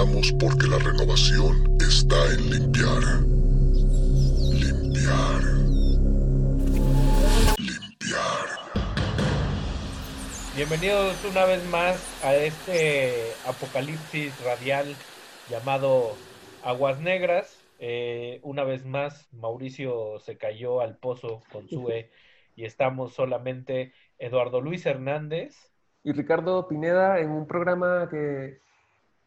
Porque la renovación está en limpiar. Limpiar. Limpiar. Bienvenidos una vez más a este apocalipsis radial llamado Aguas Negras. Eh, una vez más, Mauricio se cayó al pozo con Sue y estamos solamente Eduardo Luis Hernández. Y Ricardo Pineda en un programa que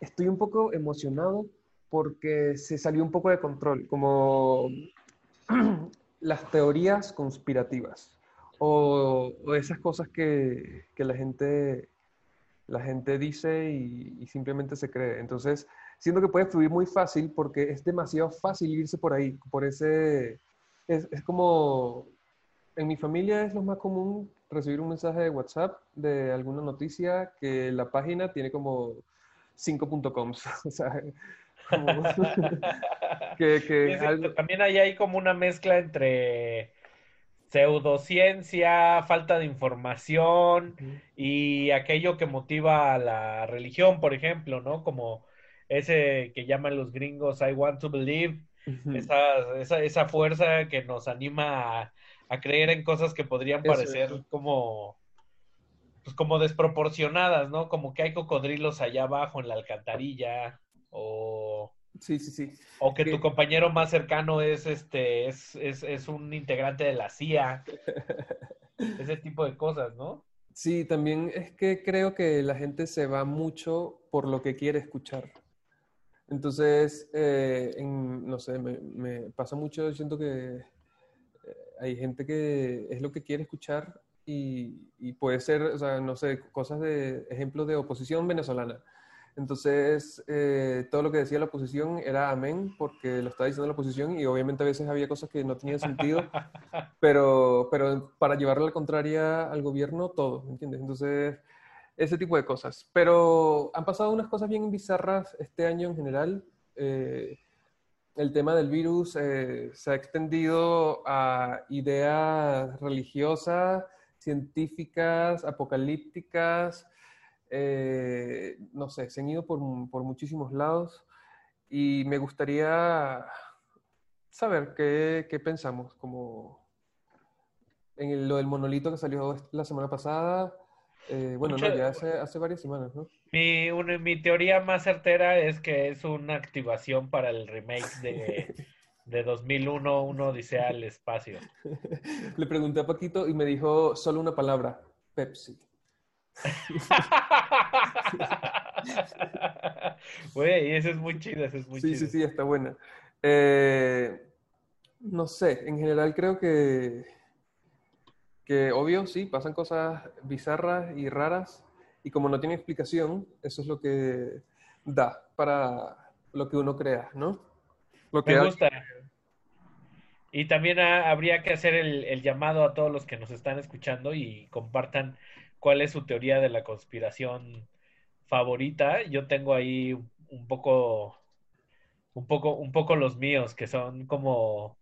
estoy un poco emocionado porque se salió un poco de control, como las teorías conspirativas o, esas cosas que, que, la, gente, la gente dice y, y, simplemente se cree. Entonces, siento que puede fluir muy fácil porque es demasiado fácil irse por ahí, por ese... Es, es como... En mi familia es lo más común recibir un mensaje de WhatsApp de alguna noticia que la página tiene como 5.coms. o sea, como que, que sí, algo... También hay ahí como una mezcla entre pseudociencia, falta de información uh -huh. y aquello que motiva a la religión, por ejemplo, ¿no? Como ese que llaman los gringos I want to believe, uh -huh. esa, esa, esa, fuerza que nos anima a, a, creer en cosas que podrían parecer Eso. como pues como desproporcionadas, ¿no? Como que hay cocodrilos allá abajo en la alcantarilla o Sí, sí, sí. O que tu compañero más cercano es este, es, es, es un integrante de la CIA. Ese tipo de cosas, ¿no? Sí, también es que creo que la gente se va mucho por lo que quiere escuchar. Entonces, eh, en, no sé, me, me, pasa mucho, siento que eh, hay gente que es lo que quiere escuchar y, y puede ser, o sea, no sé, cosas de ejemplos de oposición venezolana entonces, eh, todo lo que decía la oposición era amén, porque lo estaba diciendo la oposición y obviamente a veces había cosas que no tenían sentido, pero, pero para llevarle la contraria al gobierno, todo, ¿entiendes? Entonces, ese tipo de cosas. Pero han pasado unas cosas bien bizarras este año en general. Eh, el tema del virus eh, se ha extendido a ideas religiosas, científicas, apocalípticas, eh, no sé, se han ido por, por, muchísimos lados y me gustaría saber qué, qué pensamos, como en el, lo del monolito que salió la semana pasada, eh, bueno, Mucho, no, ya hace, hace, varias semanas, ¿no? Mi, una, mi teoría más certera es que es una activación para el remake de, de 2001, Uno Odisea al Espacio. Le pregunté a Paquito y me dijo solo una palabra, Pepsi. Güey, eso es muy chido, eso es muy sí, chido. Sí, sí, está buena. Eh, no sé, en general creo que, que obvio, sí, pasan cosas bizarras y raras y como no tiene explicación, eso es lo que da para lo que uno crea, ¿no? Lo que Me gusta. Y también ha, habría que hacer el, el llamado a todos los que nos están escuchando y compartan cuál es su teoría de la conspiración favorita. Yo tengo ahí un poco, un poco, un poco los míos, que son como,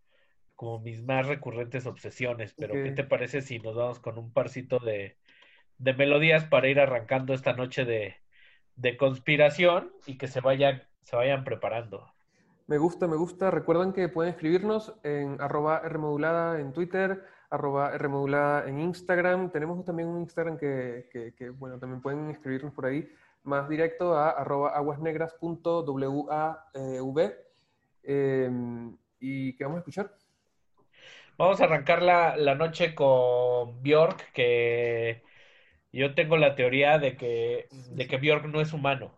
como mis más recurrentes obsesiones. Pero, okay. ¿qué te parece si nos vamos con un parcito de, de melodías para ir arrancando esta noche de, de conspiración y que se vayan, se vayan preparando? Me gusta, me gusta. Recuerden que pueden escribirnos en arroba Rmodulada en Twitter, arroba Rmodulada en Instagram. Tenemos también un Instagram que, bueno, también pueden escribirnos por ahí, más directo a arroba aguasnegras.wav. Eh, ¿Y qué vamos a escuchar? Vamos a arrancar la, la noche con Bjork, que yo tengo la teoría de que, de que Bjork no es humano.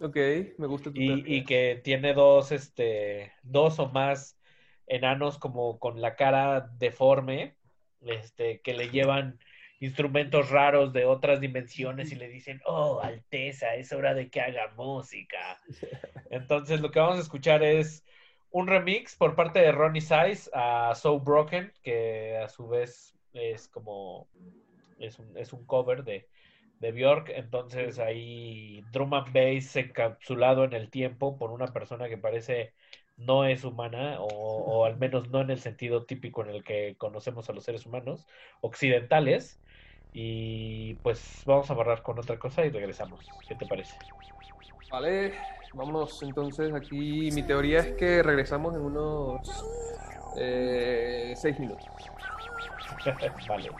Ok, me gusta tu y, y, que tiene dos, este, dos o más enanos como con la cara deforme, este, que le llevan instrumentos raros de otras dimensiones y le dicen, oh, Alteza, es hora de que haga música. Entonces lo que vamos a escuchar es un remix por parte de Ronnie Size a So Broken, que a su vez es como es un, es un cover de, de Bjork, entonces ahí drum and bass encapsulado en el tiempo por una persona que parece no es humana o, o, al menos no en el sentido típico en el que conocemos a los seres humanos occidentales y pues vamos a barrar con otra cosa y regresamos. ¿Qué te parece? Vale, vámonos entonces aquí. Mi teoría es que regresamos en unos eh, seis minutos. Vale.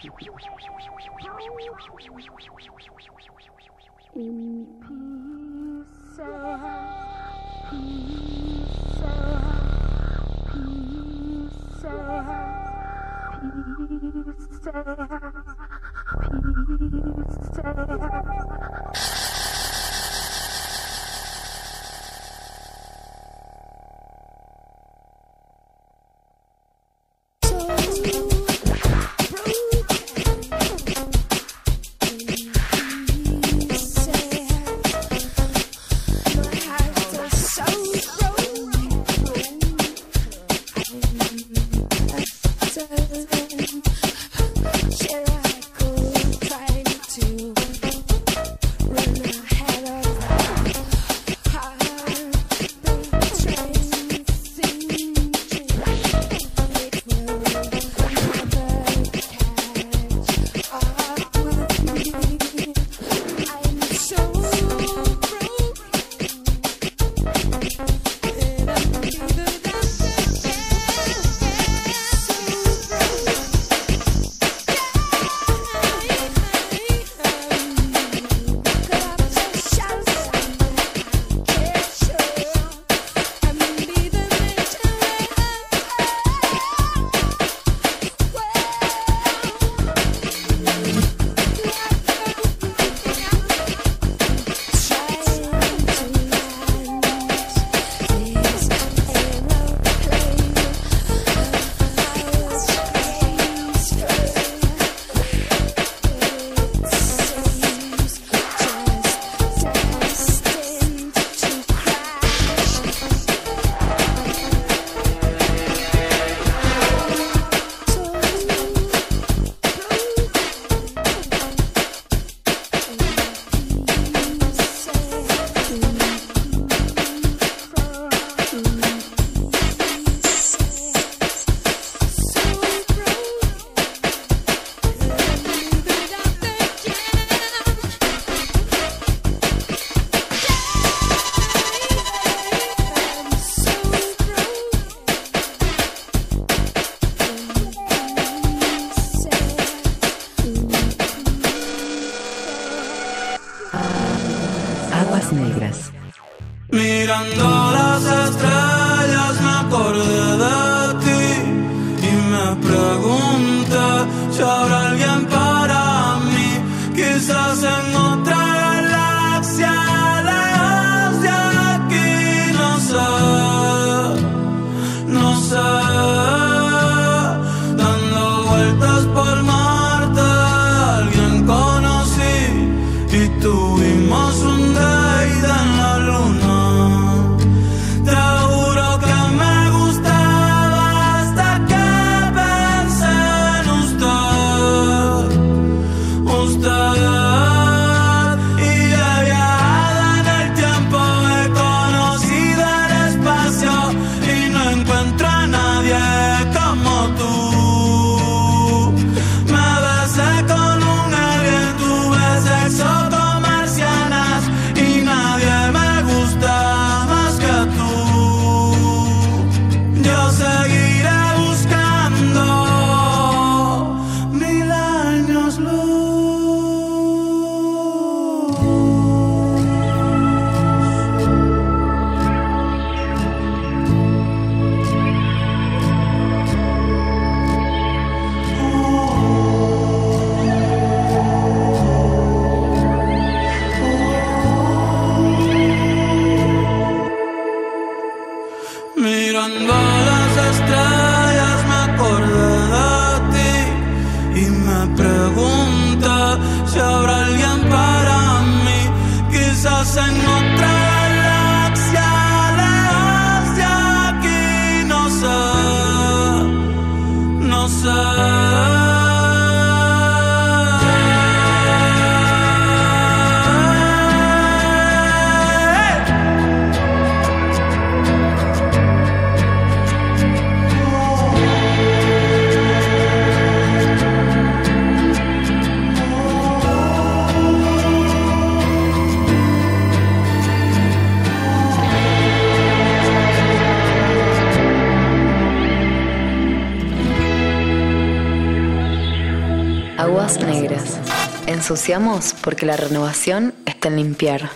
Porque la renovación está en limpiar.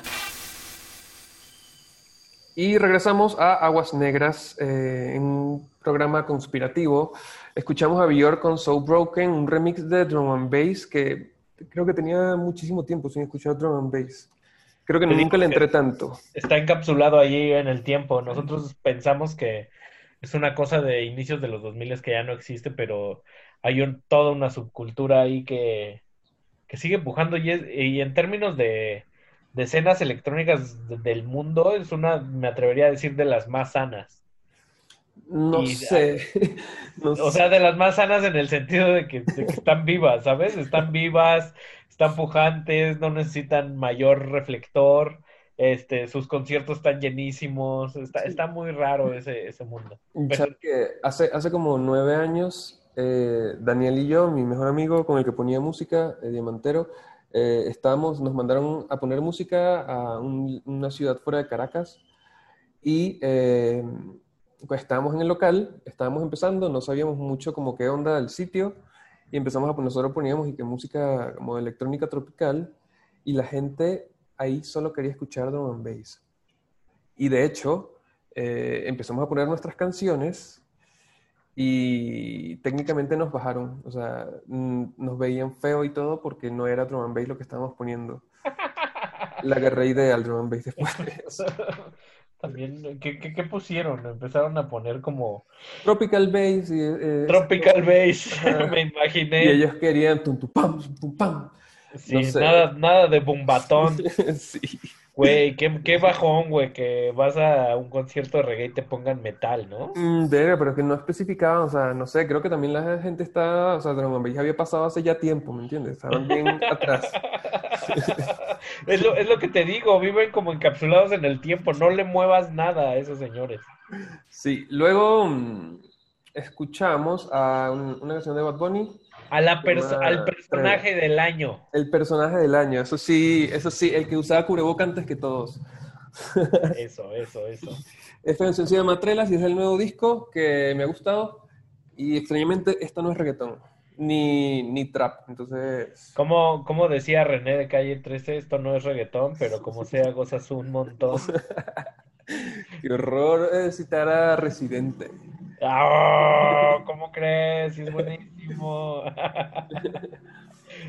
Y regresamos a Aguas Negras, eh, en un programa conspirativo. Escuchamos a Björk con So Broken, un remix de drum and bass que creo que tenía muchísimo tiempo sin escuchar drum and bass. Creo que Te nunca le entré tanto. Está encapsulado allí en el tiempo. Nosotros pensamos que es una cosa de inicios de los 2000 que ya no existe, pero hay un- toda una subcultura ahí que, que sigue empujando y, es- y en términos de, de escenas electrónicas de- del mundo es una, me atrevería a decir, de las más sanas. No Y- sé. No O sea, de las más sanas en el sentido de que, de que están vivas, ¿sabes? Están vivas, están pujantes, no necesitan mayor reflector, este, sus conciertos están llenísimos, está, está muy raro ese, ese mundo. ¿Sabes qué? Hace, hace como nueve años, eh, Daniel y yo, mi mejor amigo con el que ponía música, eh, Diamantero, eh, estábamos, nos mandaron a poner música a un- una ciudad fuera de Caracas y eh, pues estábamos en el local, estábamos empezando, no sabíamos mucho como qué onda del sitio y empezamos a nosotros poníamos y que música como electrónica tropical y la gente ahí solo quería escuchar drum and bass. Y de hecho, eh, empezamos a poner nuestras canciones y técnicamente nos bajaron, o sea, mm, nos veían feo y todo porque no era drum and bass lo que estábamos poniendo. La agarré idea al drum and bass después de eso. También, ¿qué, qué, qué pusieron? Empezaron a poner como Tropical bass y, eh, Tropical Bass, me imaginé. y ellos querían tum tum pam tum pam. Sí, no sé. nada, nada de bombatón. sí. Güey, qué, qué bajón, güey, que vas a un concierto de reggae y te pongan metal, ¿no? Mm, verga, pero que no especificaban, o sea, no sé, creo que también la gente está, o sea, and bass había pasado hace ya tiempo, ¿me entiendes? Estaban bien atrás. Es lo, es lo que te digo, viven como encapsulados en el tiempo, no le muevas nada a esos señores. Sí, luego mm, escuchamos a un- una canción de Bad Bunny, A la perso- al personaje del año. el personaje del año, eso sí, eso sí, el que usaba cubreboca antes que todos. Eso, eso, eso. Esta canción se llama Trelas y es el nuevo disco que me ha gustado y extrañamente esta no es reggaetón, ni, ni trap, entonces... Como, como decía René de Calle 13, esto no es reggaetón, pero como sea, gozas un montón. Qué horror eh, citar a Residente. ¡Ah! ¿Cómo crees? Es buenísimo.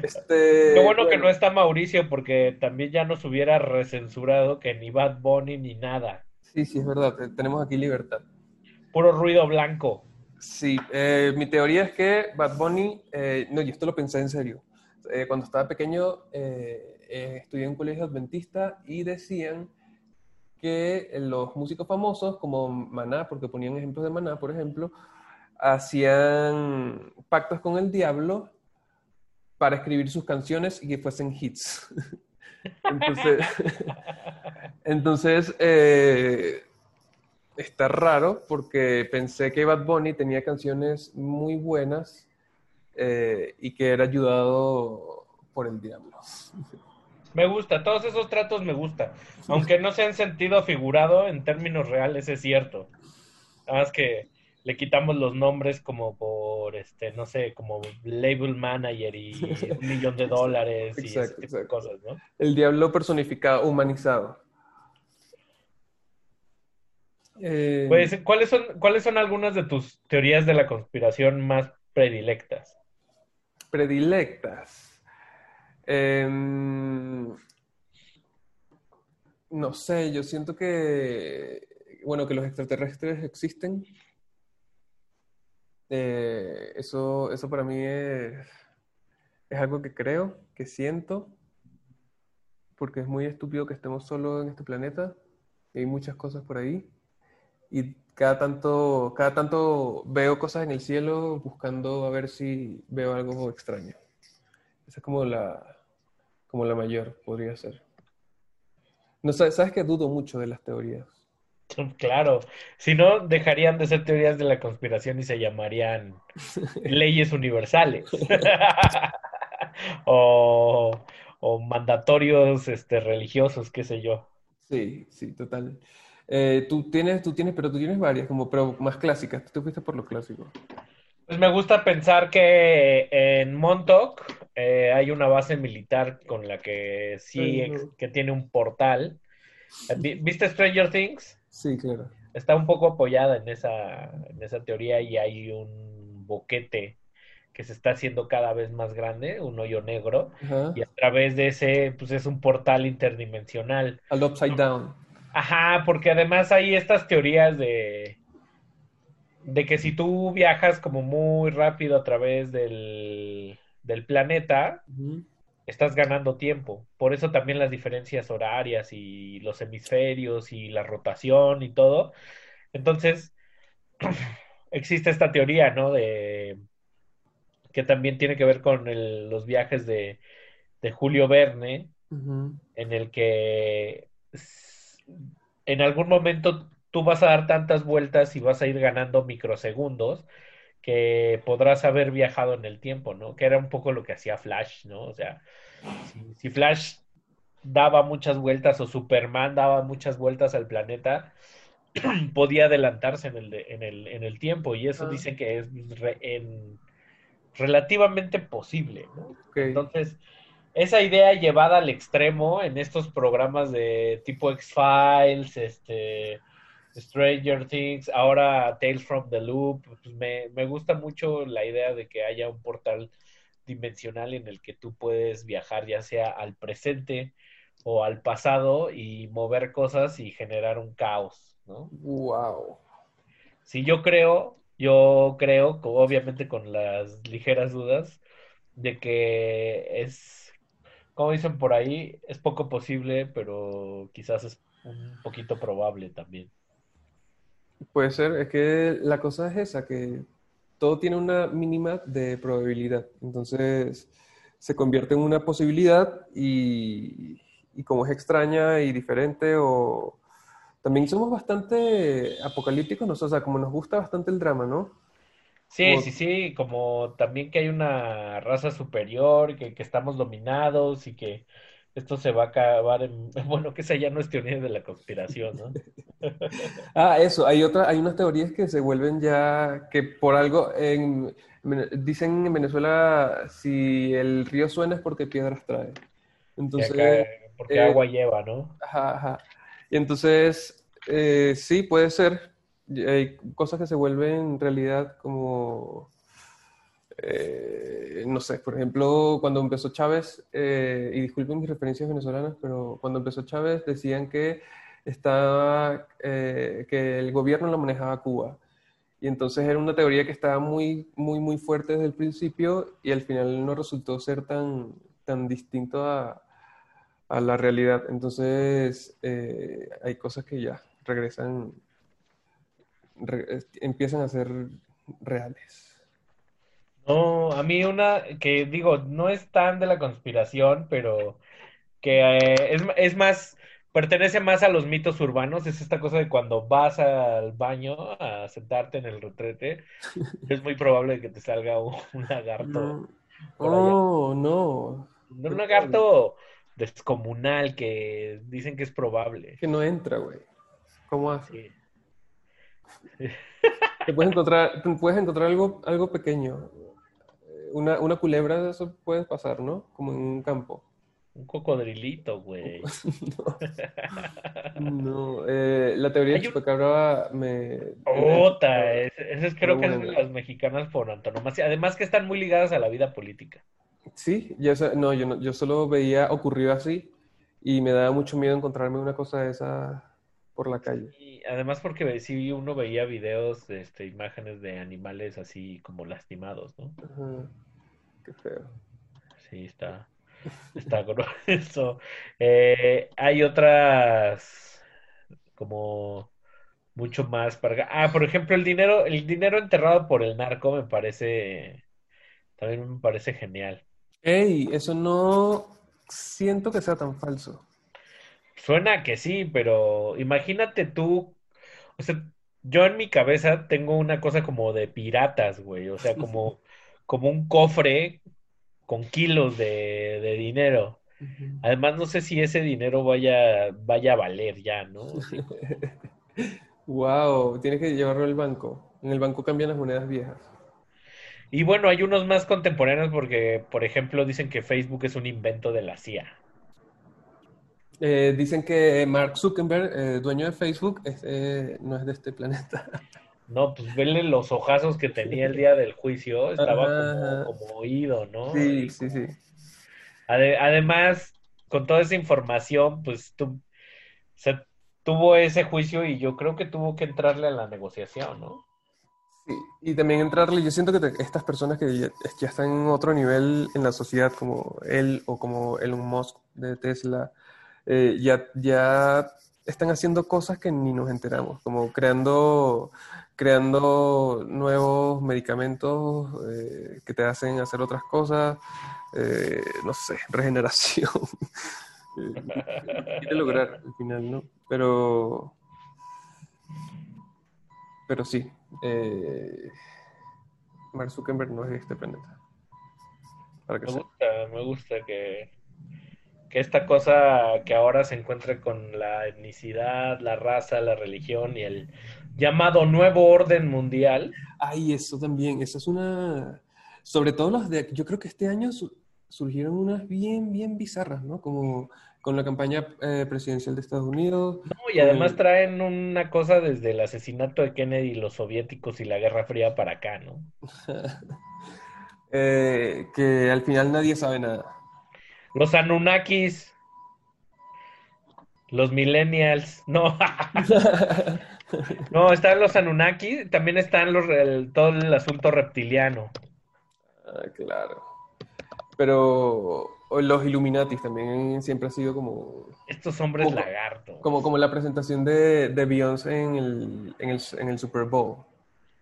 Este, Qué bueno que no está Mauricio, porque también ya nos hubiera recensurado que ni Bad Bunny ni nada. Sí, sí, es verdad, te- tenemos aquí libertad. Puro ruido blanco. Sí, eh, mi teoría es que Bad Bunny, eh, no, yo esto lo pensé en serio. Eh, cuando estaba pequeño, eh, estudié en un colegio adventista y decían que los músicos famosos, como Maná, porque ponían ejemplos de Maná, por ejemplo, hacían pactos con el diablo para escribir sus canciones y que fuesen hits. Entonces, eh, está raro porque pensé que Bad Bunny tenía canciones muy buenas eh, y que era ayudado por el diablo. Me gusta, todos esos tratos me gusta. Aunque no se han sentido figurado en términos reales, es cierto. Nada más que le quitamos los nombres como por, este, no sé, como label manager y un millón de dólares y ese Exacto, tipo de exacto. cosas, ¿no? El diablo personificado, humanizado. Eh, Pues, ¿cuáles son, ¿cuáles son algunas de tus teorías de la conspiración más predilectas? predilectas. Em, no sé, yo siento que, bueno, que los extraterrestres existen. Eh, eso, eso para mí es, es algo que creo, que siento, porque es muy estúpido que estemos solos en este planeta. y hay muchas cosas por ahí. Y cada tanto, cada tanto veo cosas en el cielo buscando a ver si veo algo extraño. Esa es como la, como la mayor, podría ser. No sabes, sabes que dudo mucho de las teorías. Claro, si no, dejarían de ser teorías de la conspiración y se llamarían leyes universales o, o mandatorios este, religiosos, qué sé yo. Sí, sí, total. Eh, tú tienes, tú tienes, pero tú tienes varias, como, pero más clásicas. Tú te fuiste por lo clásico. Pues me gusta pensar que en Montauk eh, hay una base militar con la que sí, ex- que tiene un portal. Vi- ¿Viste Stranger Things? Sí, claro. Está un poco apoyada en esa, en esa teoría y hay un boquete que se está haciendo cada vez más grande, un hoyo negro, Ajá. y a través de ese, pues es un portal interdimensional. Al upside down. Ajá, porque además hay estas teorías de, de que si tú viajas como muy rápido a través del, del planeta, estás ganando tiempo. Por eso también las diferencias horarias y los hemisferios y la rotación y todo. Entonces, existe esta teoría, ¿no? De que también tiene que ver con el- los viajes de, de Julio Verne, en el que en algún momento tú vas a dar tantas vueltas y vas a ir ganando microsegundos que podrás haber viajado en el tiempo, ¿no? Que era un poco lo que hacía Flash, ¿no? O sea, si, si Flash daba muchas vueltas o Superman daba muchas vueltas al planeta, podía adelantarse en el, en el, en el tiempo y eso Ah. dicen que es re- en- relativamente posible, ¿no? Entonces, esa idea llevada al extremo en estos programas de tipo X-Files, este, Stranger Things, ahora Tales from the Loop, pues me, me gusta mucho la idea de que haya un portal dimensional en el que tú puedes viajar ya sea al presente o al pasado y mover cosas y generar un caos, ¿no? Wow. Si yo creo, yo creo, obviamente con las ligeras dudas, de que es, como dicen por ahí, es poco posible, pero quizás es un poquito probable también. Puede ser, es que la cosa es esa, que todo tiene una mínima de probabilidad. Entonces se convierte en una posibilidad y, y como es extraña y diferente o también somos bastante apocalípticos, ¿no? O sea, como nos gusta bastante el drama, ¿no? Sí, Como- sí, sí, como también que hay una raza superior, que, que estamos dominados y que esto se va a acabar en, bueno, que esa ya no es teoría de la conspiración, ¿no? Ah, eso, hay otra, hay unas teorías que se vuelven ya, que por algo, en, dicen en Venezuela, si el río suena es porque piedras trae. Entonces, acá- porque eh, agua lleva, ¿no? Ajá, ajá. Y entonces, eh, sí, puede ser. Hay cosas que se vuelven realidad como, eh, no sé, por ejemplo, cuando empezó Chávez, eh, y disculpen mis referencias venezolanas, pero cuando empezó Chávez decían que estaba, eh, que el gobierno lo manejaba Cuba. Y entonces era una teoría que estaba muy, muy, muy fuerte desde el principio y al final no resultó ser tan, tan distinto a, a la realidad. Entonces, hay cosas que ya regresan, re- empiezan a ser reales. No, a mí una que digo, no es tan de la conspiración, pero que eh, es, es más, pertenece más a los mitos urbanos, es esta cosa de cuando vas al baño a sentarte en el retrete, es muy probable que te salga un, un lagarto, No. Oh, no. no un lagarto descomunal que dicen que es probable. Que no entra, güey. ¿Cómo hace? Sí. Te puedes encontrar, te puedes encontrar algo, algo pequeño. Una, una culebra, eso puede pasar, ¿no? Como en un campo. Un cocodrilito, güey. No, eh, la teoría de un- Chupacabra me... Ota, ese ese es- creo que Bueno. las mexicanas por antonomasia. Además que están muy ligadas a la vida política. Sí, sé- no, yo no, yo solo veía ocurrió así y me daba mucho miedo encontrarme una cosa de esa por la calle. Y además porque sí uno veía videos, este, imágenes de animales así como lastimados, ¿no? Ajá, Qué feo. Sí, está, está grueso. Eh, hay otras como mucho más para. Ah, por ejemplo, el dinero, el dinero enterrado por el narco me parece, también me parece genial. Ey, eso no siento que sea tan falso. Suena que sí, pero imagínate tú, o sea, yo en mi cabeza tengo una cosa como de piratas, güey, o sea, como, como un cofre con kilos de, de dinero. Además, no sé si ese dinero vaya, vaya a valer ya, ¿no? Wow, tienes que llevarlo al banco. En el banco cambian las monedas viejas. Y bueno, hay unos más contemporáneos porque, por ejemplo, dicen que Facebook es un invento de la CIA. Eh, dicen que Mark Zuckerberg, eh, dueño de Facebook, es, eh, no es de este planeta. No, pues vele los ojazos que tenía el día del juicio, estaba Ajá. como, como oído, ¿no? Sí, sí, sí. Ade- además, con toda esa información, pues tu- se tuvo ese juicio y yo creo que tuvo que entrarle a la negociación, ¿no? Sí, y también entrarle, yo siento que te- estas personas que ya, ya están en otro nivel en la sociedad, como él o como Elon Musk de Tesla, eh, ya, ya están haciendo cosas que ni nos enteramos, como creando, creando nuevos medicamentos eh, que te hacen hacer otras cosas, eh, no sé, regeneración. Quiere lograr al final, ¿no? Pero, pero sí, eh, Mark Zuckerberg no es de este planeta. Para que Me gusta, me gusta que, que esta cosa que ahora se encuentra con la etnicidad, la raza, la religión y el llamado nuevo orden mundial, Ay, eso también, esa es una, sobre todo los de, yo creo que este año su- surgieron unas bien, bien bizarras, ¿no? Como con la campaña eh, presidencial de Estados Unidos. ¿no? Y además Mm. traen una cosa desde el asesinato de Kennedy, los soviéticos y la Guerra Fría para acá, ¿no? eh, que al final nadie sabe nada. Los Anunnakis, los Millennials, no, no, están los Anunnakis, también están los, el- todo el asunto reptiliano. Ah, claro. Pero los Illuminatis también siempre ha sido como, Estos hombres Como- lagartos. como, como la presentación de, de Beyoncé en el, en el, en el Super Bowl,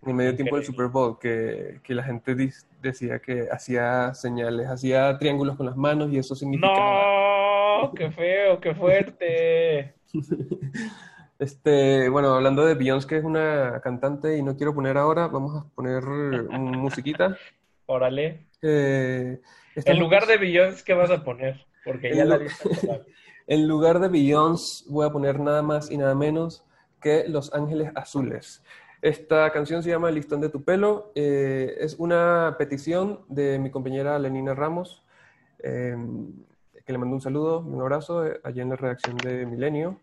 en el medio tiempo del Super Bowl, que, que la gente dis- decía que hacía señales, hacía triángulos con las manos y eso significaba. No, qué feo, qué fuerte. Este, bueno, hablando de Beyoncé, que es una cantante y no quiero poner ahora, vamos a poner musiquita. Órale. Eh, En lugar de Beyoncé, ¿qué vas a poner? Porque ya la lista. En lugar de Beyoncé voy a poner nada más y nada menos que Los Ángeles Azules. Esta canción se llama Listón de tu pelo. eh, es una petición de mi compañera Lenina Ramos, eh, que le mando un saludo, un abrazo eh, allá en la redacción de Milenio.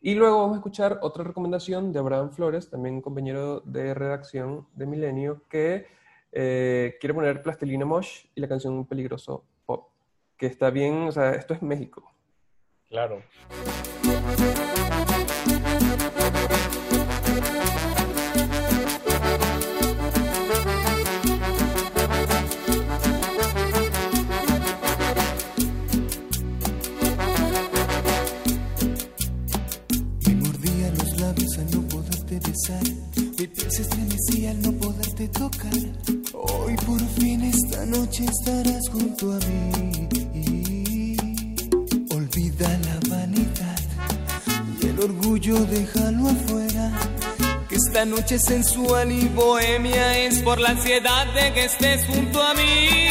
Y luego vamos a escuchar otra recomendación de Abraham Flores, también compañero de redacción de Milenio, que eh, quiere poner Plastilina Mosh y la canción Peligroso Pop, que está bien, o sea, esto es México. Claro. Hoy por fin esta noche estarás junto a mí. Olvida la vanidad y el orgullo déjalo afuera. Que esta noche sensual y bohemia es por la ansiedad de que estés junto a mí.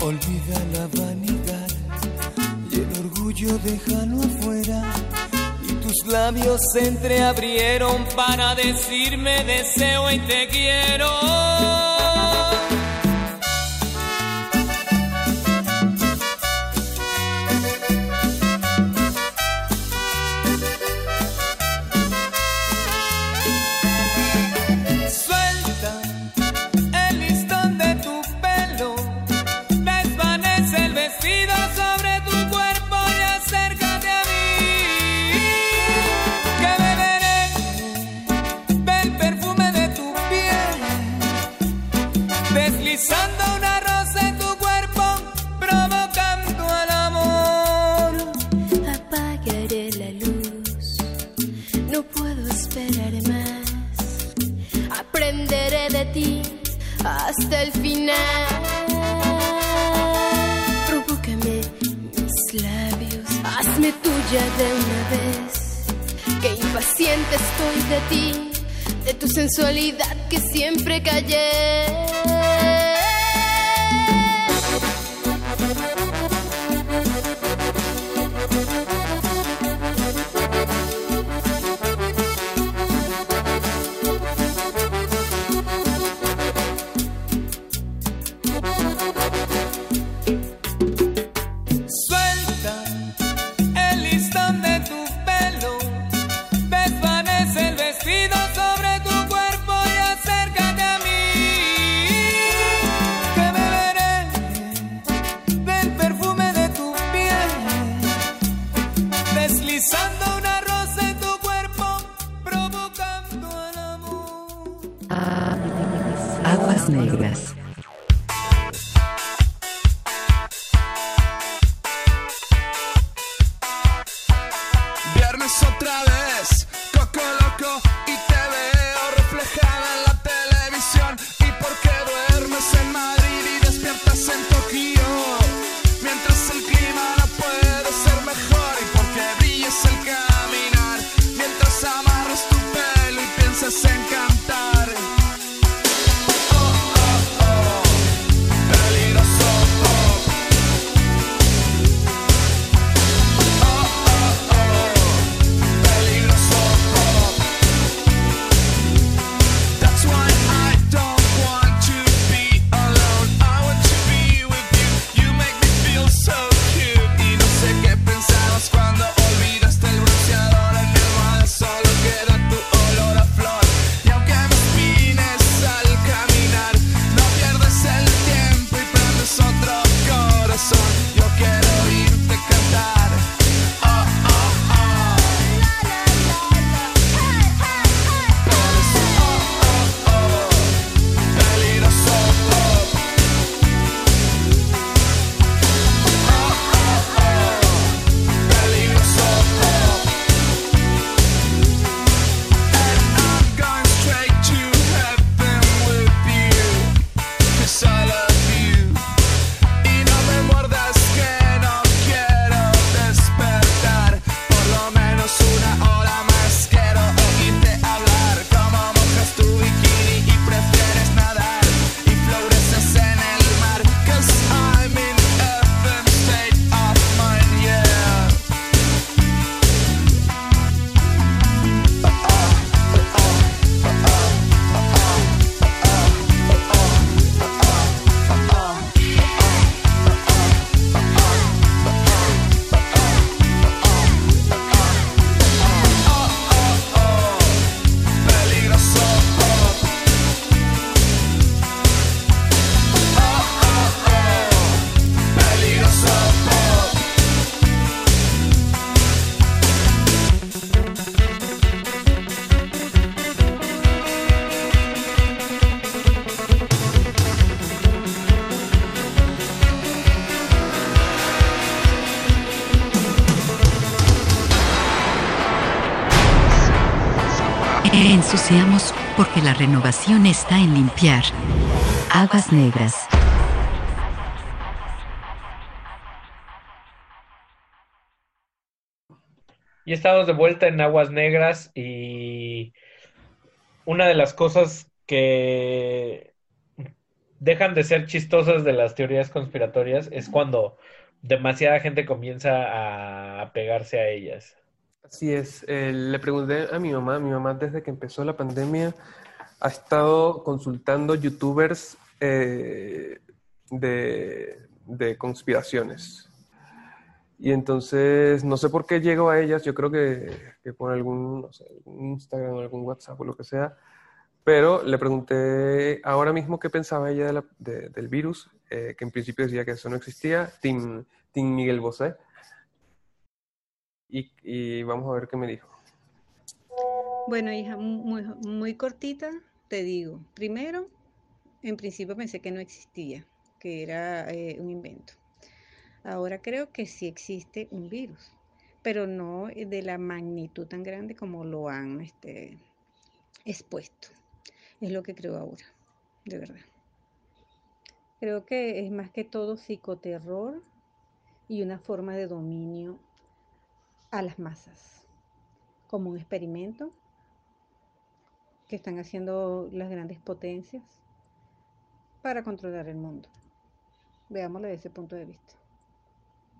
Olvida la vanidad y el orgullo déjalo afuera. Labios se entreabrieron para decirme deseo y te quiero. Hasta el final. Provócame mis labios, hazme tuya de una vez. Que impaciente estoy de ti, de tu sensualidad que siempre callé. Ensuciamos porque la renovación está en limpiar. Aguas negras. Y estamos de vuelta en Aguas Negras y una de las cosas que dejan de ser chistosas de las teorías conspiratorias es cuando demasiada gente comienza a pegarse a ellas. Así es. Eh, le pregunté a mi mamá, mi mamá desde que empezó la pandemia ha estado consultando youtubers eh, de, de conspiraciones. Y entonces, no sé por qué llego a ellas, yo creo que, que por algún, no sé, algún Instagram algún WhatsApp o lo que sea, pero le pregunté ahora mismo qué pensaba ella de la- de- del virus, eh, que en principio decía que eso no existía, Tim, Tim Miguel Bosé, y, vamos a ver qué me dijo. Bueno, hija, muy, cortita, te digo. Primero, en principio pensé que no existía, que era eh, un invento. Ahora creo que sí existe un virus, pero no de la magnitud tan grande como lo han este, expuesto. Es lo que creo ahora, de verdad. Creo que es más que todo psicoterror y una forma de dominio a las masas, como un experimento que están haciendo las grandes potencias para controlar el mundo. Veámoslo desde ese punto de vista.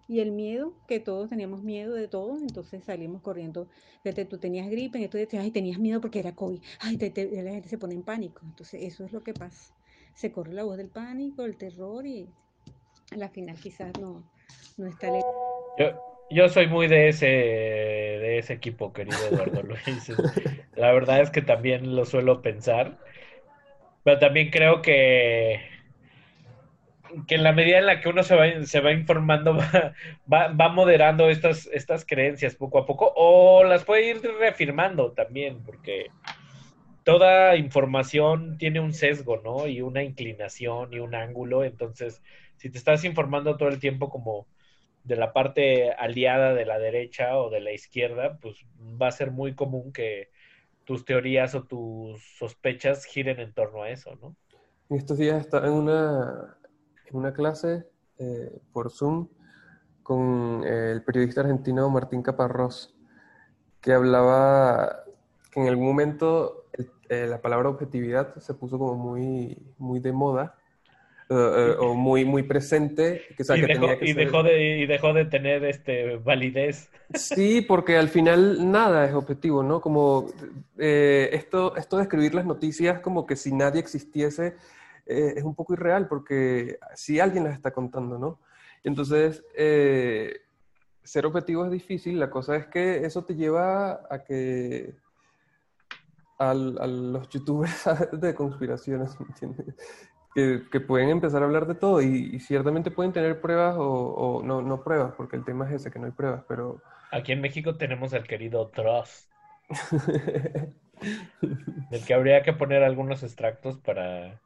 Y el miedo, que todos teníamos miedo de todo, entonces salimos corriendo. Desde tú tenías gripe, entonces ay, tenías miedo porque era COVID. Ay, la gente se pone en pánico. Entonces, eso es lo que pasa. Se corre la voz del pánico, el terror y a la final quizás no, no está Yo, yo soy muy de ese, de ese equipo, querido Eduardo Luis. La verdad es que también lo suelo pensar, pero también creo que, que en la medida en la que uno se va, se va informando, va, va, moderando estas, estas creencias poco a poco, o las puede ir reafirmando también, porque toda información tiene un sesgo, ¿no? Y una inclinación y un ángulo. Entonces, si te estás informando todo el tiempo como de la parte aliada de la derecha o de la izquierda, pues va a ser muy común que tus teorías o tus sospechas giren en torno a eso, ¿no? En estos días estaba en una, en una clase eh, por Zoom con el periodista argentino Martín Caparrós, que hablaba que en algún momento eh, la palabra objetividad se puso como muy, muy de moda eh, eh, o muy, muy presente. Que, y, dejó, y dejó, de, y dejó de tener este, validez. Sí, porque al final nada es objetivo, ¿no? Como esto, esto de escribir las noticias como que si nadie existiese es un poco irreal porque si alguien las está contando, ¿no? Entonces, ser objetivo es difícil, la cosa es que eso te lleva a que a los youtubers de conspiraciones, ¿me entiendes? Que, pueden empezar a hablar de todo y, ciertamente pueden tener pruebas o, no, no pruebas, porque el tema es ese, que no hay pruebas, pero... Aquí en México tenemos al querido Trust, del que habría que poner algunos extractos para,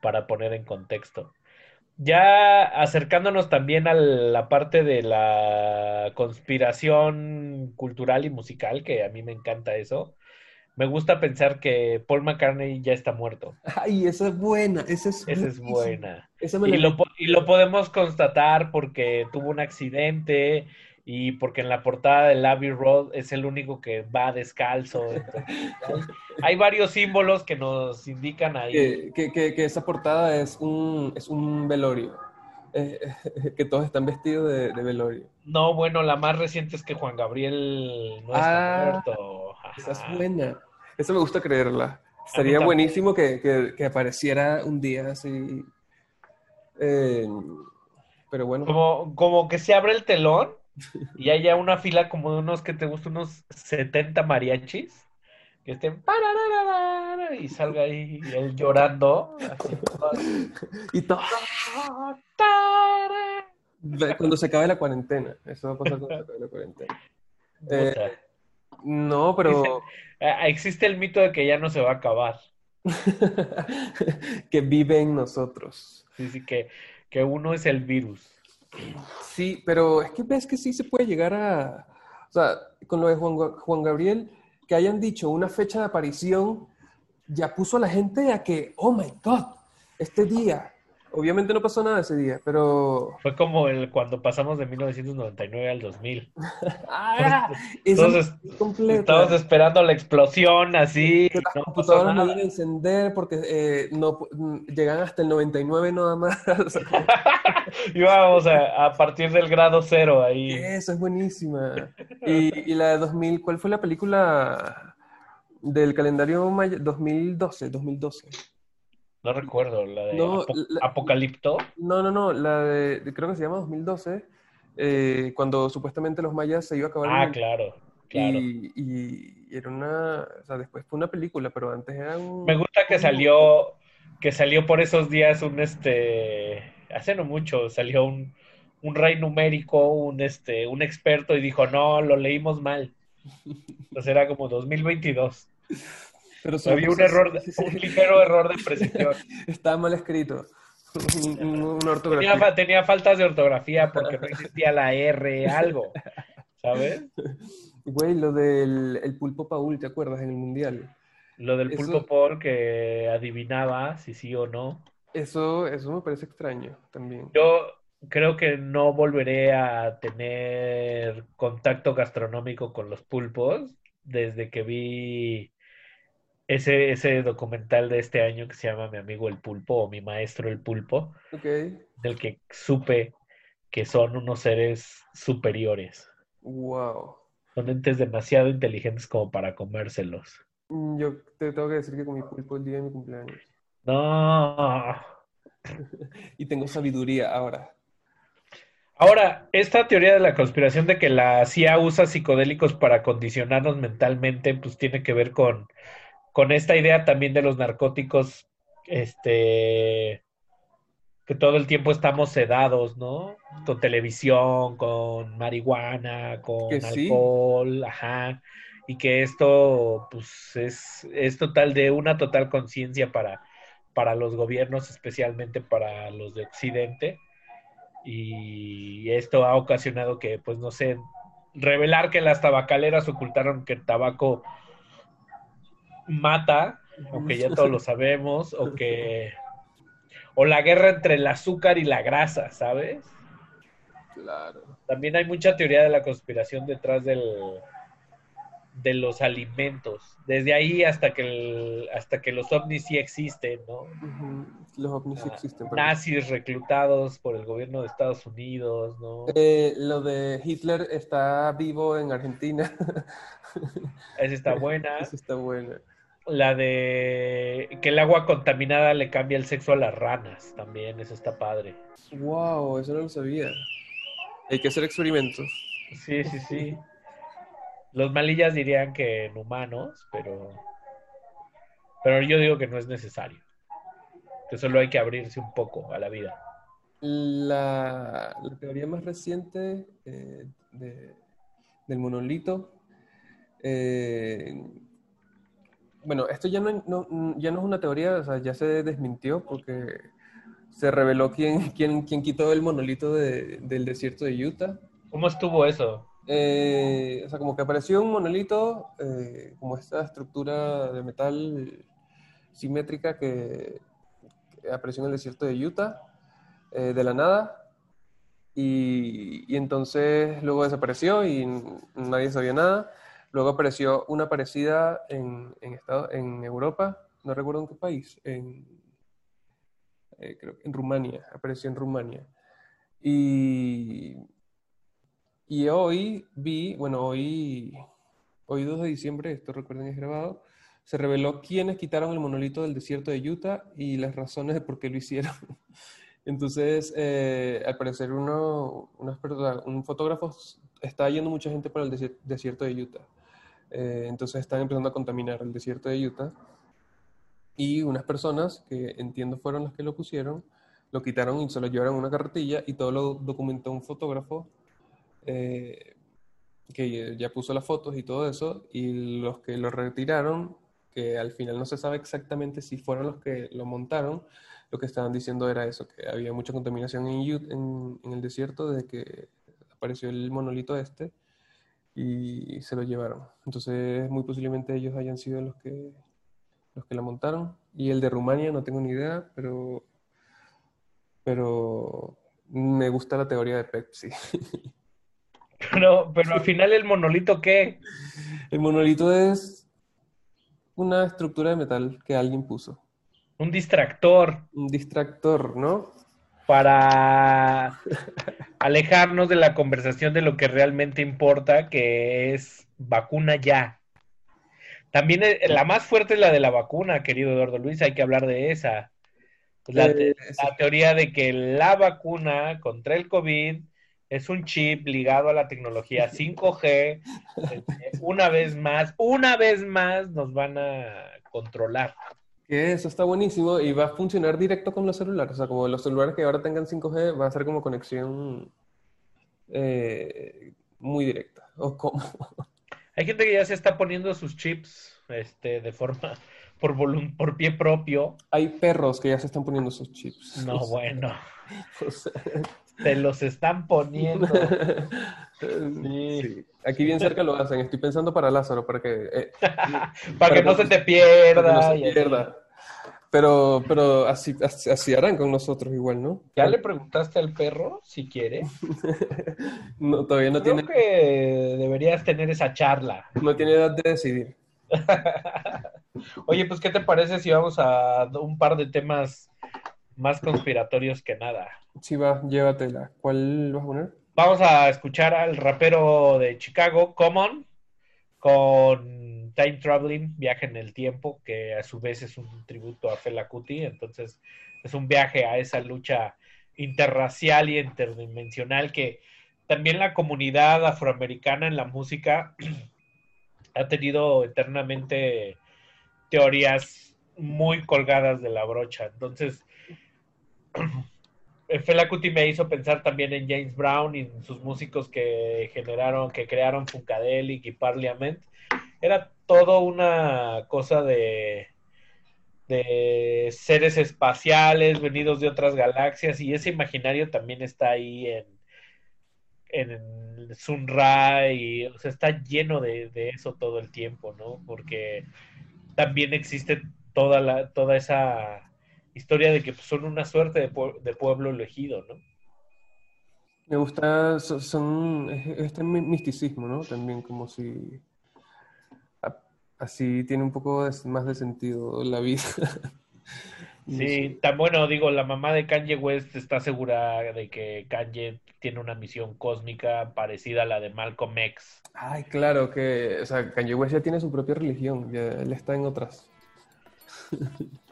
para poner en contexto. Ya acercándonos también a la parte de la conspiración cultural y musical, que a mí me encanta eso, me gusta pensar que Paul McCartney ya está muerto. Ay, esa es buena, esa es, esa es buena. y, lo, y, lo, podemos constatar porque tuvo un accidente y porque en la portada del Abbey Road es el único que va descalzo. hay varios símbolos que nos indican ahí. Que, que, que, esa portada es un, es un velorio. Eh, que todos están vestidos de, velorio. No, bueno, la más reciente es que Juan Gabriel no está ah, muerto. Esa es buena. Eso me gusta creerla. Estaría buenísimo que, apareciera un día así. Eh, pero bueno. Como, como que se abre el telón y haya una fila como de unos que te gustan, unos 70 mariachis que estén y salga ahí él llorando y todo cuando se acabe la cuarentena eso va a pasar cuando se acabe la cuarentena eh, no pero existe el mito de que ya no se va a acabar que vive en nosotros sí sí que, que uno es el virus sí pero es que ves que sí se puede llegar a o sea con lo de Juan, Juan Gabriel que hayan dicho una fecha de aparición ya puso a la gente a que, oh my God, este día. Obviamente no pasó nada ese día, pero... Fue como el cuando pasamos de 1999 al 2000. ah, Entonces, estábamos esperando la explosión así. las no computadoras no iban a encender porque eh, no, llegan hasta el 99 nada más. Íbamos a, a, partir del grado cero ahí. Eso es buenísima. Y, y la de 2000, ¿cuál fue la película del calendario Maya? 2012, 2012. No recuerdo, la de Apocalipto. No, no, no, la de, creo que se llama 2012, eh, cuando supuestamente los mayas se iba a acabar. Ah, claro, claro. Y, y, era una, o sea, después fue una película, pero antes era un... Me gusta que salió, que salió por esos días un, este, hace no mucho, salió un, un rey numérico, un, este, un experto y dijo, no, lo leímos mal. Entonces era como 2022. Pero Había un error, un ligero error de precisión. Estaba mal escrito. Tenía, tenía, faltas de ortografía porque no existía la R, algo. ¿Sabes? Güey, lo del el pulpo Paul, ¿te acuerdas? En el mundial. Lo del pulpo Paul que adivinaba si sí o no. Eso, eso me parece extraño también. Yo creo que no volveré a tener contacto gastronómico con los pulpos desde que vi ese, ese documental de este año que se llama Mi amigo el pulpo o Mi maestro el pulpo, del que supe que son unos seres superiores. Wow. Son entes demasiado inteligentes como para comérselos. Mm, yo te tengo que decir que con mi pulpo el día de mi cumpleaños. No. y tengo sabiduría ahora. Ahora, esta teoría de la conspiración de que la CIA usa psicodélicos para condicionarnos mentalmente, pues tiene que ver con con esta idea también de los narcóticos, este, que todo el tiempo estamos sedados, ¿no? Con televisión, con marihuana, con alcohol, ajá. y que esto pues es, es total de una total conciencia para, para los gobiernos, especialmente para los de Occidente. Y esto ha ocasionado que, pues no sé, revelar que las tabacaleras ocultaron que el tabaco mata, aunque ya todos lo sabemos, o que o la guerra entre el azúcar y la grasa, ¿sabes? Claro. También hay mucha teoría de la conspiración detrás del de los alimentos. Desde ahí hasta que el, hasta que los ovnis sí existen, ¿no? Los ovnis sí Ah, existen. pero- Nazis reclutados por el gobierno de Estados Unidos, ¿no? Eh, lo de Hitler está vivo en Argentina. Esa está buena. Eso está bueno. La de que el agua contaminada le cambia el sexo a las ranas, también, eso está padre. Wow, eso no lo sabía. Hay que hacer experimentos. Sí, sí, sí. Los malillas dirían que en humanos, pero pero yo digo que no es necesario. Que solo hay que abrirse un poco a la vida. La, la teoría más reciente eh, de- del monolito. eh, bueno, esto ya no, no- ya no es una teoría, o sea, ya se desmintió porque se reveló quién, quién, quién quitó el monolito de- del desierto de Utah. ¿Cómo estuvo eso? Eh, o sea, como que apareció un monolito, eh, como esta estructura de metal simétrica que, que apareció en el desierto de Utah, eh, de la nada, y, y entonces luego desapareció y nadie sabía nada. Luego apareció una parecida en, en, en Europa, no recuerdo en qué país, en, eh, creo que en Rumania, apareció en Rumania. Y, y hoy vi, bueno, hoy, hoy 2 de diciembre, esto recuerden es grabado, se reveló quiénes quitaron el monolito del desierto de Utah y las razones de por qué lo hicieron. Entonces, eh, al parecer, uno, un fotógrafo está yendo mucha gente para el desier- desierto de Utah. Eh, entonces están empezando a contaminar el desierto de Utah. Y unas personas, que entiendo fueron las que lo pusieron, lo quitaron y se lo llevaron una carretilla y todo lo documentó un fotógrafo eh, que ya puso las fotos y todo eso. Y los que lo retiraron, que al final no se sabe exactamente si fueron los que lo montaron, lo que estaban diciendo era eso, que había mucha contaminación en, Ut- en, en el desierto desde que apareció el monolito este y se lo llevaron. Entonces, muy posiblemente ellos hayan sido los que los que la montaron. Y el de Rumania no tengo ni idea, pero pero me gusta la teoría de Pepsi. Pero, pero al final el monolito, ¿qué? El monolito es una estructura de metal que alguien puso. Un distractor Un distractor, ¿no? Para alejarnos de la conversación de lo que realmente importa, que es vacuna ya. También eh, la más fuerte es la de la vacuna, querido Eduardo Luis, hay que hablar de esa. La, te- Eh, la teoría de que la vacuna contra el COVID es un chip ligado a la tecnología 5G. eh, Una vez más, una vez más nos van a controlar. Que eso está buenísimo y va a funcionar directo con los celulares. O sea, como los celulares que ahora tengan 5G, va a ser como conexión eh, muy directa. O como. Hay gente que ya se está poniendo sus chips este, de forma, por, volun- por pie propio. Hay perros que ya se están poniendo sus chips. No, bueno, O sea, se los están poniendo. Sí. Aquí bien cerca lo hacen. Estoy pensando para Lázaro, para que, eh, Para que no se te para pierda. que no se y así. pierda. Pero, pero así, así, así harán con nosotros igual, ¿no? ¿Ya le preguntaste al perro si quiere? No, todavía no Creo tiene, que deberías tener esa charla. no tiene edad de decidir. Oye, pues, ¿qué te parece si vamos a un par de temas más conspiratorios que nada? Sí, va, llévatela. ¿Cuál vas a poner? Vamos a escuchar al rapero de Chicago, Common, con Time Traveling, Viaje en el Tiempo, que a su vez es un tributo a Fela Kuti, entonces es un viaje a esa lucha interracial y interdimensional que también la comunidad afroamericana en la música ha tenido eternamente teorías muy colgadas de la brocha. Entonces, Fela Kuti me hizo pensar también en James Brown y en sus músicos que generaron, que crearon Funkadelic y Parliament. Era todo una cosa de, de seres espaciales venidos de otras galaxias y ese imaginario también está ahí en, en Sun Ra y está lleno de, de, eso todo el tiempo, ¿no? Porque también existe toda la, toda esa historia de que pues, son una suerte de, de, pueblo elegido, ¿no? Me gusta, son, este misticismo, ¿no? También como si así tiene un poco más de sentido la vida. Sí, tan bueno, digo, la mamá de Kanye West está segura de que Kanye tiene una misión cósmica parecida a la de Malcolm X. Ay, claro, que, o sea, Kanye West ya tiene su propia religión, ya él está en otras.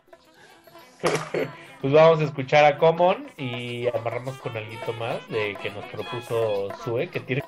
pues vamos a escuchar a Common y amarramos con algo más de que nos propuso Sue, que tiene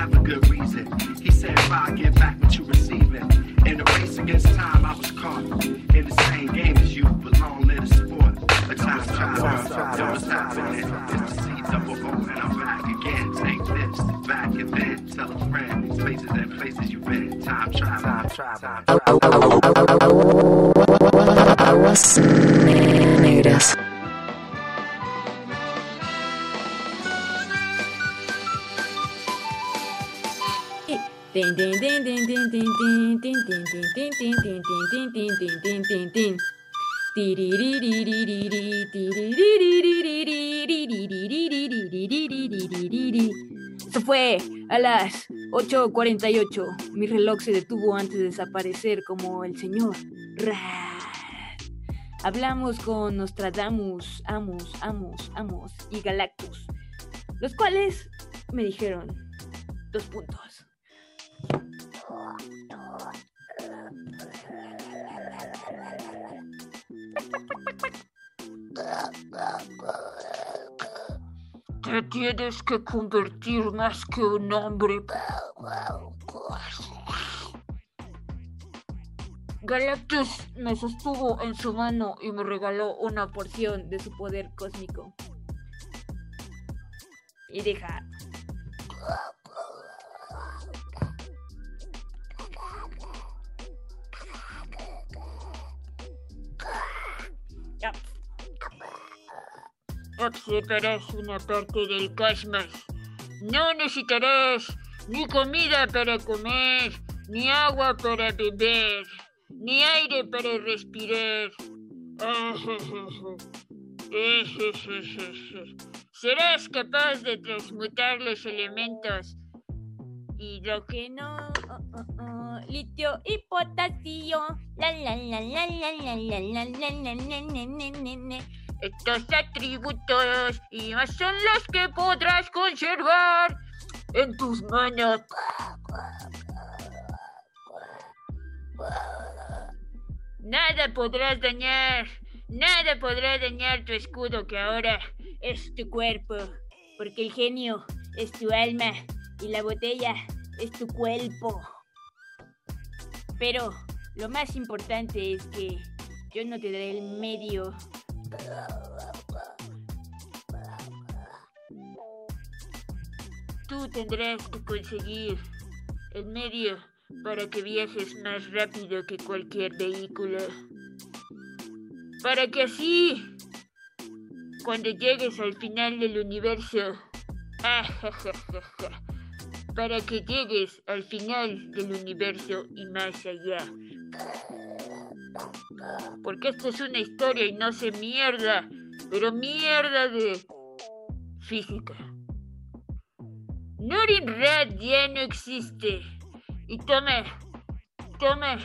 have a good reason. He said, Rod, get back what you receiving. In the race against time, I was caught in the same game as you, but long live the sport. A time trial, don't stop in it. It's the C double O, and I'm back again. Take this back and then tell a friend places and places you've been. Time trial, time trial, time trial. I was. Esto fue a las 8.48. Mi reloj se detuvo antes de desaparecer como el señor Hablamos con Nostradamus, Amos, Amos, Amos y Galactus, los cuales me dijeron dos puntos. Te tienes que convertir más que un hombre. Galactus me sostuvo en su mano y me regaló una porción de su poder cósmico. Y deja. Observarás una parte del cosmos. No necesitarás ni comida para comer, ni agua para beber, ni aire para respirar. Serás capaz de transmutar los elementos. Hidrógeno, oh, oh, oh, litio y potasio. La la la la la la la la la la Estos atributos y más son los que podrás conservar en tus manos. Nada podrás dañar, nada podrá dañar tu escudo que ahora es tu cuerpo, porque el genio es tu alma y la botella es tu cuerpo. Pero lo más importante es que yo no te daré el medio Tú tendrás que conseguir el medio para que viajes más rápido que cualquier vehículo. Para que así, cuando llegues al final del universo, para que llegues al final del universo y más allá. Porque esto es una historia y no sé mierda, pero mierda de física. Nurin Red ya no existe. Y tome, tome,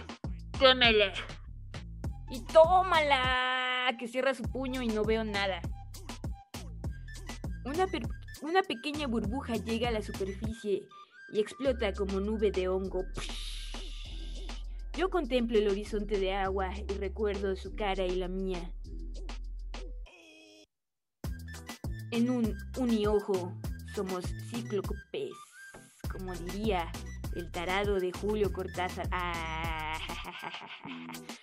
tómela. Y tómala, que cierra su puño y no veo nada. Una, una pequeña burbuja llega a la superficie y explota como nube de hongo. Yo contemplo el horizonte de agua y recuerdo su cara y la mía. En un uniojo somos cíclopes, como diría el tarado de Julio Cortázar. Ah,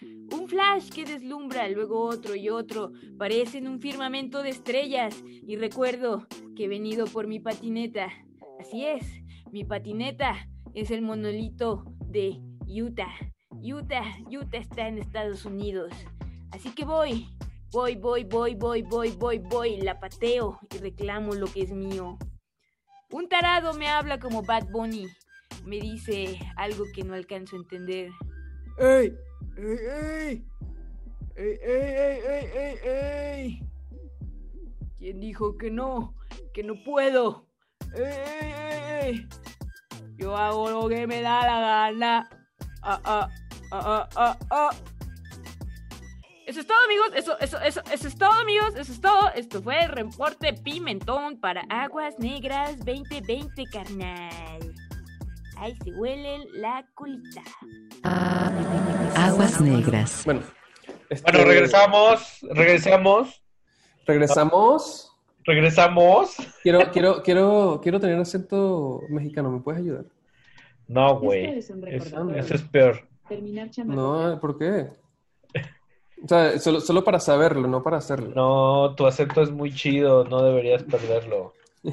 un flash que deslumbra, luego otro y otro, parecen un firmamento de estrellas. Y recuerdo que he venido por mi patineta. Así es, mi patineta es el monolito de Utah. Utah, Utah está en Estados Unidos. Así que voy, voy, voy, voy, voy, voy, voy, voy, la pateo y reclamo lo que es mío. Un tarado me habla como Bad Bunny. Me dice algo que no alcanzo a entender. ¡Ey! ¡Ey, ey! ¡Ey, ey, ey, ey, ey, ey! ¿Quién dijo que no? Que no puedo. ¡Ey, ey, ey, ey! Yo hago lo que me da la gana. Ah, ah, ah, ah, ah, ah. Eso es todo, amigos. Eso, eso, eso, eso es todo, amigos. Eso es todo. Esto fue el reporte Pimentón para Aguas Negras 2020, carnal. Ahí se huele la colita. Aguas negras. Bueno, este, Bueno, regresamos, regresamos, Regresamos. regresamos. Quiero, quiero, quiero, quiero tener acento mexicano. ¿Me puedes ayudar? No, güey. Es. Eso es peor. Terminar chamaco. No, ¿por qué? O sea, solo, solo para saberlo, no para hacerlo. No, tu acento es muy chido, no deberías perderlo.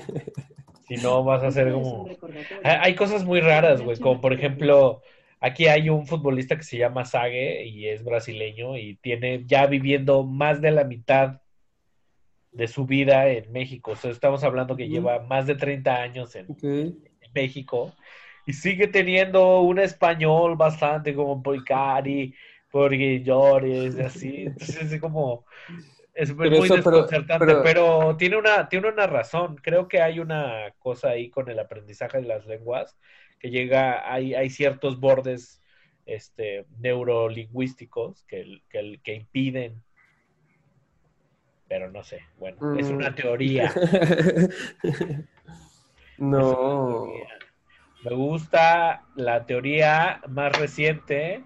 Si no, vas a ser como... recordatorio. Hay cosas muy raras, güey, como por ejemplo, aquí hay un futbolista que se llama Sague y es brasileño y tiene ya viviendo más de la mitad de su vida en México. O sea, estamos hablando que lleva más de 30 años en México y sigue teniendo un español bastante como Poicari, porque llores, así. Entonces es como es muy Pero eso, pero- desconcertante, pero- pero, tiene una tiene una razón. Creo que hay una cosa ahí con el aprendizaje de las lenguas que llega hay hay ciertos bordes este neurolingüísticos que que, que impiden pero no sé, bueno, es Mm. una teoría. no. Me gusta la teoría más reciente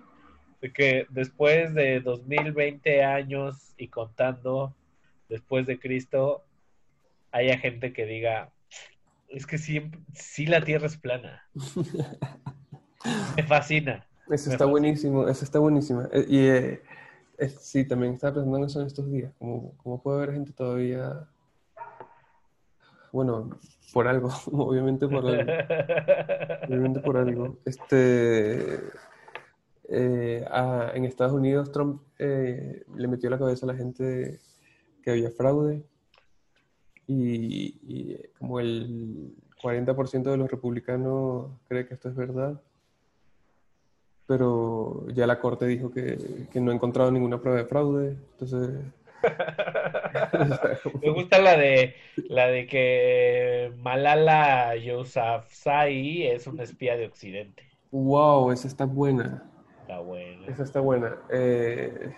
de que después de 2020 años y contando después de Cristo, haya gente que diga, es que sí, sí la Tierra es plana. Me fascina. Eso Me está fascina. buenísimo, eso está buenísimo. Eh, Y eh, eh, sí, también estaba pensando en eso en estos días, como, como puede haber gente todavía, bueno, por algo, obviamente por algo, obviamente por algo. Este, eh, a- en Estados Unidos Trump eh, le metió la cabeza a la gente que había fraude y, y como el 40% de los republicanos cree que esto es verdad pero ya la corte dijo que, que no ha encontrado ninguna prueba de fraude, entonces... Me gusta la de la de que Malala Yousafzai es una espía de Occidente. wow, esa está buena, Está bueno. esa está buena. Eh,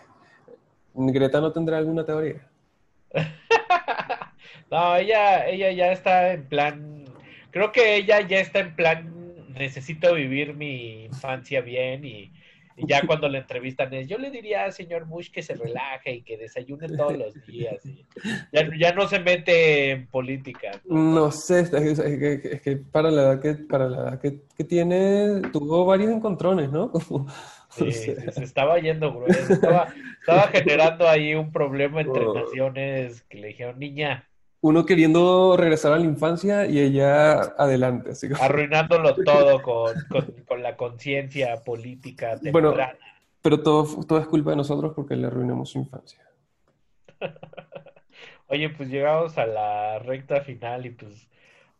¿Greta no tendrá alguna teoría? No, ella, ella ya está en plan, creo que ella ya está en plan, necesito vivir mi infancia bien y, y ya cuando la entrevistan es, yo le diría al señor Bush que se relaje y que desayune todos los días. y ya, ya no se mete en política. No sé, es que, es que- es que para la edad que, para la edad que, que tiene, tuvo varios encontrones, ¿no? Como- Sí, o sea, sí, se estaba yendo grueso, estaba, estaba generando ahí un problema entre Oh. naciones que le dijeron, niña, uno queriendo regresar a la infancia y ella adelante, así como- arruinándolo todo con, con, con la conciencia política Bueno, temprana. pero todo, todo es culpa de nosotros porque le arruinamos su infancia. Oye, pues llegamos a la recta final y pues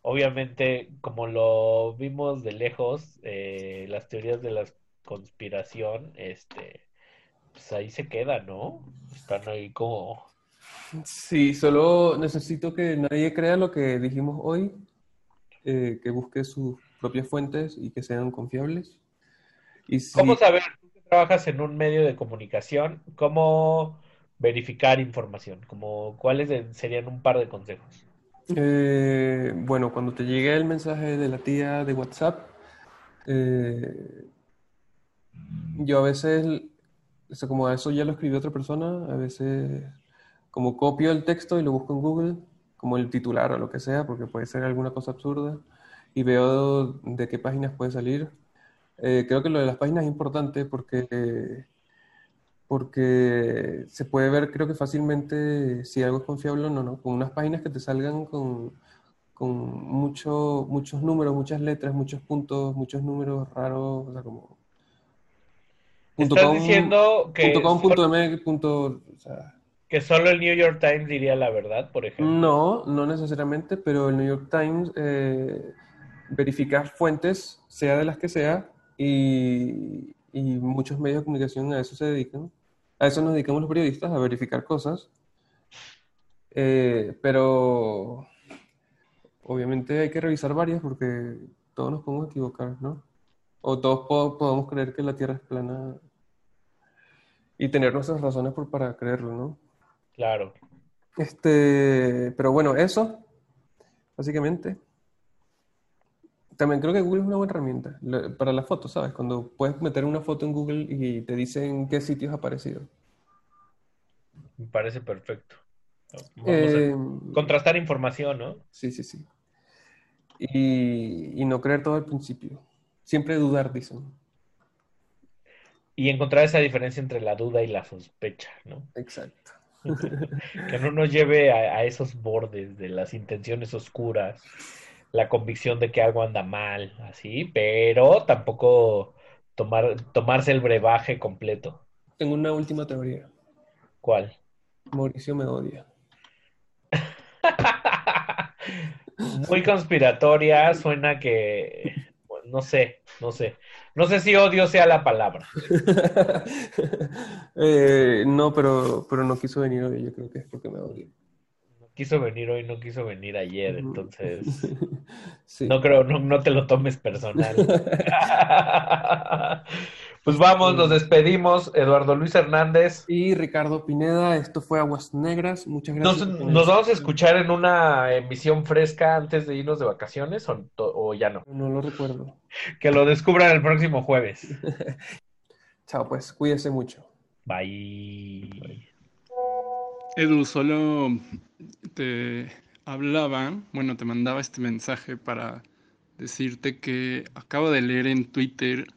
obviamente como lo vimos de lejos, eh, las teorías de la conspiración, este, pues ahí se quedan, ¿no? Están ahí como... Sí, solo necesito que nadie crea lo que dijimos hoy, eh, que busque sus propias fuentes y que sean confiables. Y si- ¿Cómo saber, tú que trabajas en un medio de comunicación, cómo verificar información? Como, ¿cuáles serían un par de consejos? Eh, bueno, cuando te llegue el mensaje de la tía de WhatsApp, eh, yo a veces, o sea, como eso ya lo escribió otra persona, a veces como copio el texto y lo busco en Google, como el titular o lo que sea, porque puede ser alguna cosa absurda, y veo de qué páginas puede salir. Eh, creo que lo de las páginas es importante porque, porque se puede ver, creo que fácilmente, si algo es confiable o no, ¿no? Con unas páginas que te salgan con, con mucho, muchos números, muchas letras, muchos puntos, muchos números raros, o sea, como... punto Estás com, diciendo que punto com, punto MX, punto, o sea, Que solo el New York Times diría la verdad, por ejemplo. no, no necesariamente, pero el New York Times eh, verifica fuentes, sea de las que sea, y, muchos medios de comunicación a eso se dedican. A eso nos dedicamos los periodistas, a verificar cosas. Eh, pero obviamente hay que revisar varias porque todos nos podemos equivocar, ¿no? O todos po- podemos creer que la Tierra es plana y tener nuestras razones por, para creerlo, ¿no? Claro. Este, pero bueno, eso, básicamente. También creo que Google es una buena herramienta para las fotos, ¿sabes? Cuando puedes meter una foto en Google y te dicen qué sitios ha aparecido. Me parece perfecto. Vamos Eh, a contrastar información, ¿no? Sí, sí, sí. Y, y no creer todo al principio. Siempre dudar, dicen. Y encontrar esa diferencia entre la duda y la sospecha, ¿no? Exacto. Que no nos lleve a, a esos bordes de las intenciones oscuras, la convicción de que algo anda mal, así, pero tampoco tomar, tomarse el brebaje completo. Tengo una última teoría. ¿Cuál? Mauricio me odia. Muy conspiratoria, suena que, no sé, no sé. No sé si odio sea la palabra. Eh, no, pero, pero no quiso venir hoy. Yo creo que es porque me odia. Quiso venir hoy, no quiso venir ayer, entonces Sí. no creo, no, no te lo tomes personal. Pues vamos, nos despedimos. Eduardo Luis Hernández. Y Ricardo Pineda, esto fue Aguas Negras. Muchas gracias. nos vamos a escuchar en una emisión fresca antes de irnos de vacaciones o, ya no. No lo recuerdo. Que lo descubran el próximo jueves. Chao, pues, cuídese mucho. Bye. Edu, solo te hablaba, bueno, te mandaba este mensaje para decirte que acabo de leer en Twitter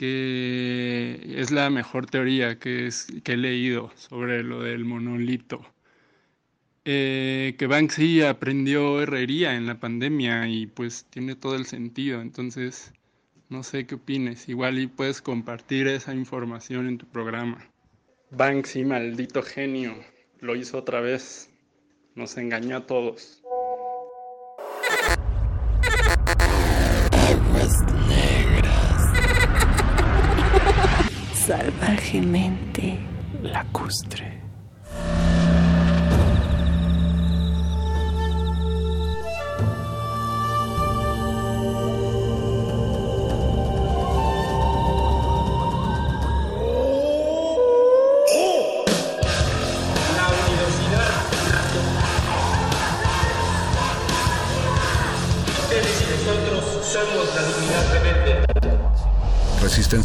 que es la mejor teoría que, es, que he leído sobre lo del monolito. Eh, que Banksy aprendió herrería en la pandemia y pues tiene todo el sentido. Entonces, no sé qué opines. Igual y puedes compartir esa información en tu programa. Banksy, maldito genio, lo hizo otra vez. Nos engañó a todos. Salvajemente lacustre.